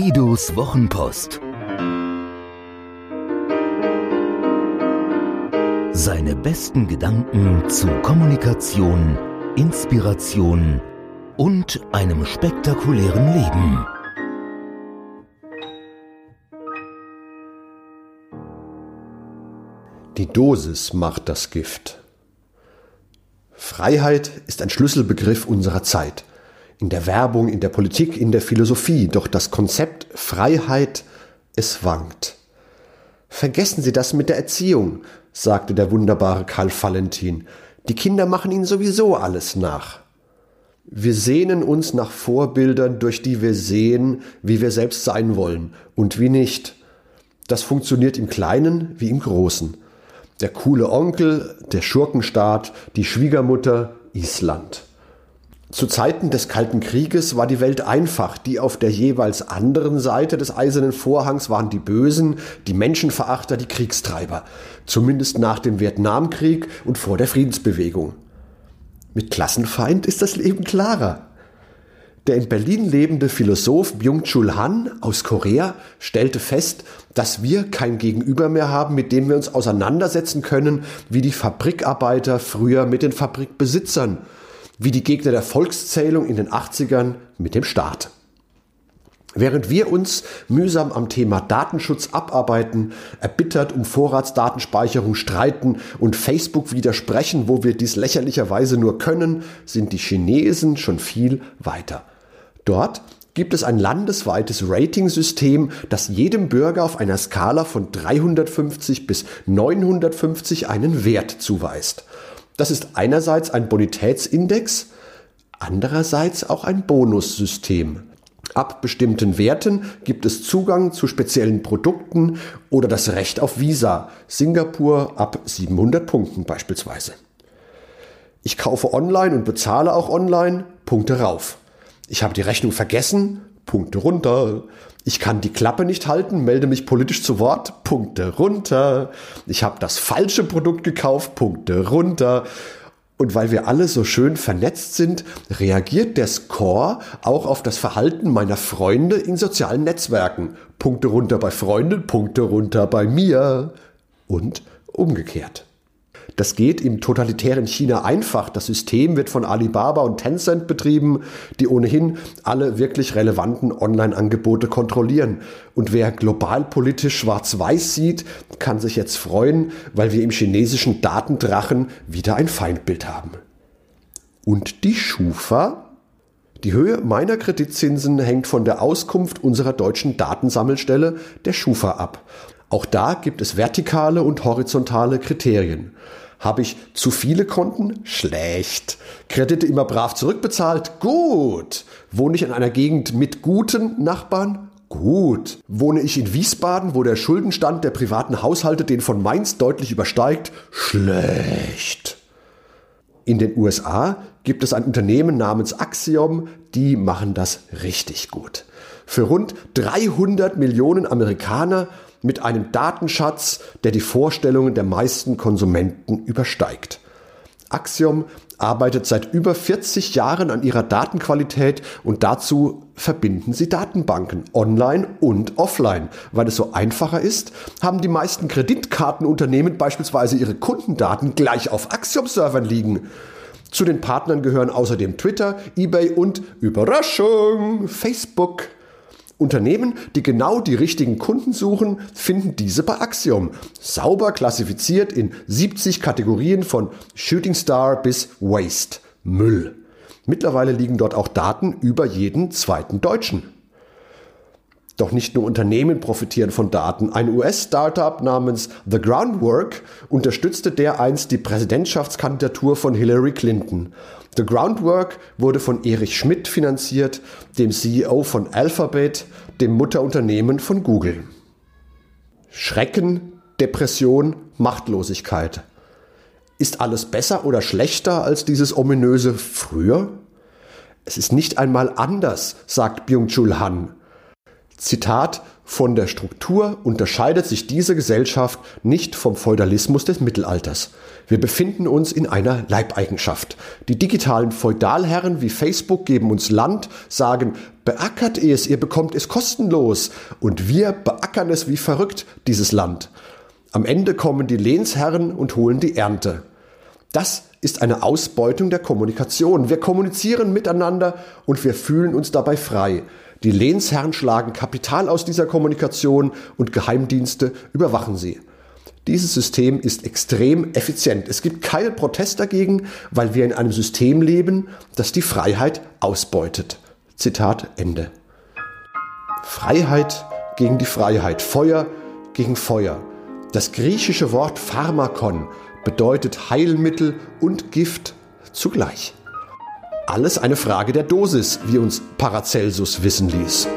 Guidos Wochenpost. Seine besten Gedanken zu Kommunikation, Inspiration und einem spektakulären Leben. Die Dosis macht das Gift. Freiheit ist ein Schlüsselbegriff unserer Zeit. In der Werbung, in der Politik, in der Philosophie. Doch das Konzept Freiheit, es wankt. Vergessen Sie das mit der Erziehung, sagte der wunderbare Karl Valentin. Die Kinder machen Ihnen sowieso alles nach. Wir sehnen uns nach Vorbildern, durch die wir sehen, wie wir selbst sein wollen und wie nicht. Das funktioniert im Kleinen wie im Großen. Der coole Onkel, der Schurkenstaat, die Schwiegermutter, Island. Zu Zeiten des Kalten Krieges war die Welt einfach. Die auf der jeweils anderen Seite des eisernen Vorhangs waren die Bösen, die Menschenverachter, die Kriegstreiber. Zumindest nach dem Vietnamkrieg und vor der Friedensbewegung. Mit Klassenfeind ist das Leben klarer. Der in Berlin lebende Philosoph Byung-Chul Han aus Korea stellte fest, dass wir kein Gegenüber mehr haben, mit dem wir uns auseinandersetzen können, wie die Fabrikarbeiter früher mit den Fabrikbesitzern, wie die Gegner der Volkszählung in den 80ern mit dem Staat. Während wir uns mühsam am Thema Datenschutz abarbeiten, erbittert um Vorratsdatenspeicherung streiten und Facebook widersprechen, wo wir dies lächerlicherweise nur können, sind die Chinesen schon viel weiter. Dort gibt es ein landesweites Ratingsystem, das jedem Bürger auf einer Skala von 350 bis 950 einen Wert zuweist. Das ist einerseits ein Bonitätsindex, andererseits auch ein Bonussystem. Ab bestimmten Werten gibt es Zugang zu speziellen Produkten oder das Recht auf Visa. Singapur ab 700 Punkten beispielsweise. Ich kaufe online und bezahle auch online, Punkte rauf. Ich habe die Rechnung vergessen, Punkte runter. Ich kann die Klappe nicht halten, melde mich politisch zu Wort, Punkte runter. Ich habe das falsche Produkt gekauft, Punkte runter. Und weil wir alle so schön vernetzt sind, reagiert der Score auch auf das Verhalten meiner Freunde in sozialen Netzwerken. Punkte runter bei Freunden, Punkte runter bei mir und umgekehrt. Das geht im totalitären China einfach. Das System wird von Alibaba und Tencent betrieben, die ohnehin alle wirklich relevanten Online-Angebote kontrollieren. Und wer globalpolitisch schwarz-weiß sieht, kann sich jetzt freuen, weil wir im chinesischen Datendrachen wieder ein Feindbild haben. Und die Schufa? Die Höhe meiner Kreditzinsen hängt von der Auskunft unserer deutschen Datensammelstelle, der Schufa, ab. Auch da gibt es vertikale und horizontale Kriterien. Habe ich zu viele Konten? Schlecht. Kredite immer brav zurückbezahlt? Gut. Wohne ich in einer Gegend mit guten Nachbarn? Gut. Wohne ich in Wiesbaden, wo der Schuldenstand der privaten Haushalte den von Mainz deutlich übersteigt? Schlecht. In den USA gibt es ein Unternehmen namens Axiom, die machen das richtig gut. Für rund 300 Millionen Amerikaner mit einem Datenschatz, der die Vorstellungen der meisten Konsumenten übersteigt. Axiom arbeitet seit über 40 Jahren an ihrer Datenqualität und dazu verbinden sie Datenbanken online und offline. Weil es so einfacher ist, haben die meisten Kreditkartenunternehmen beispielsweise ihre Kundendaten gleich auf Axiom-Servern liegen. Zu den Partnern gehören außerdem Twitter, eBay und Überraschung, Facebook. Unternehmen, die genau die richtigen Kunden suchen, finden diese bei Axiom. Sauber klassifiziert in 70 Kategorien von Shooting Star bis Waste, Müll. Mittlerweile liegen dort auch Daten über jeden zweiten Deutschen. Doch nicht nur Unternehmen profitieren von Daten. Ein US-Startup namens The Groundwork unterstützte dereinst die Präsidentschaftskandidatur von Hillary Clinton. The Groundwork wurde von Erich Schmidt finanziert, dem CEO von Alphabet, dem Mutterunternehmen von Google. Schrecken, Depression, Machtlosigkeit. Ist alles besser oder schlechter als dieses ominöse früher? Es ist nicht einmal anders, sagt Byung-Chul Han. Zitat Von der Struktur unterscheidet sich diese Gesellschaft nicht vom Feudalismus des Mittelalters. Wir befinden uns in einer Leibeigenschaft. Die digitalen Feudalherren wie Facebook geben uns Land, sagen Beackert es, ihr bekommt es kostenlos. Und wir beackern es wie verrückt, dieses Land. Am Ende kommen die Lehnsherren und holen die Ernte. Das ist eine Ausbeutung der Kommunikation. Wir kommunizieren miteinander und wir fühlen uns dabei frei. Die Lehnsherren schlagen Kapital aus dieser Kommunikation und Geheimdienste überwachen sie. Dieses System ist extrem effizient. Es gibt keinen Protest dagegen, weil wir in einem System leben, das die Freiheit ausbeutet. Zitat Ende. Freiheit gegen die Freiheit, Feuer gegen Feuer. Das griechische Wort Pharmakon bedeutet Heilmittel und Gift zugleich. Alles eine Frage der Dosis, wie uns Paracelsus wissen ließ.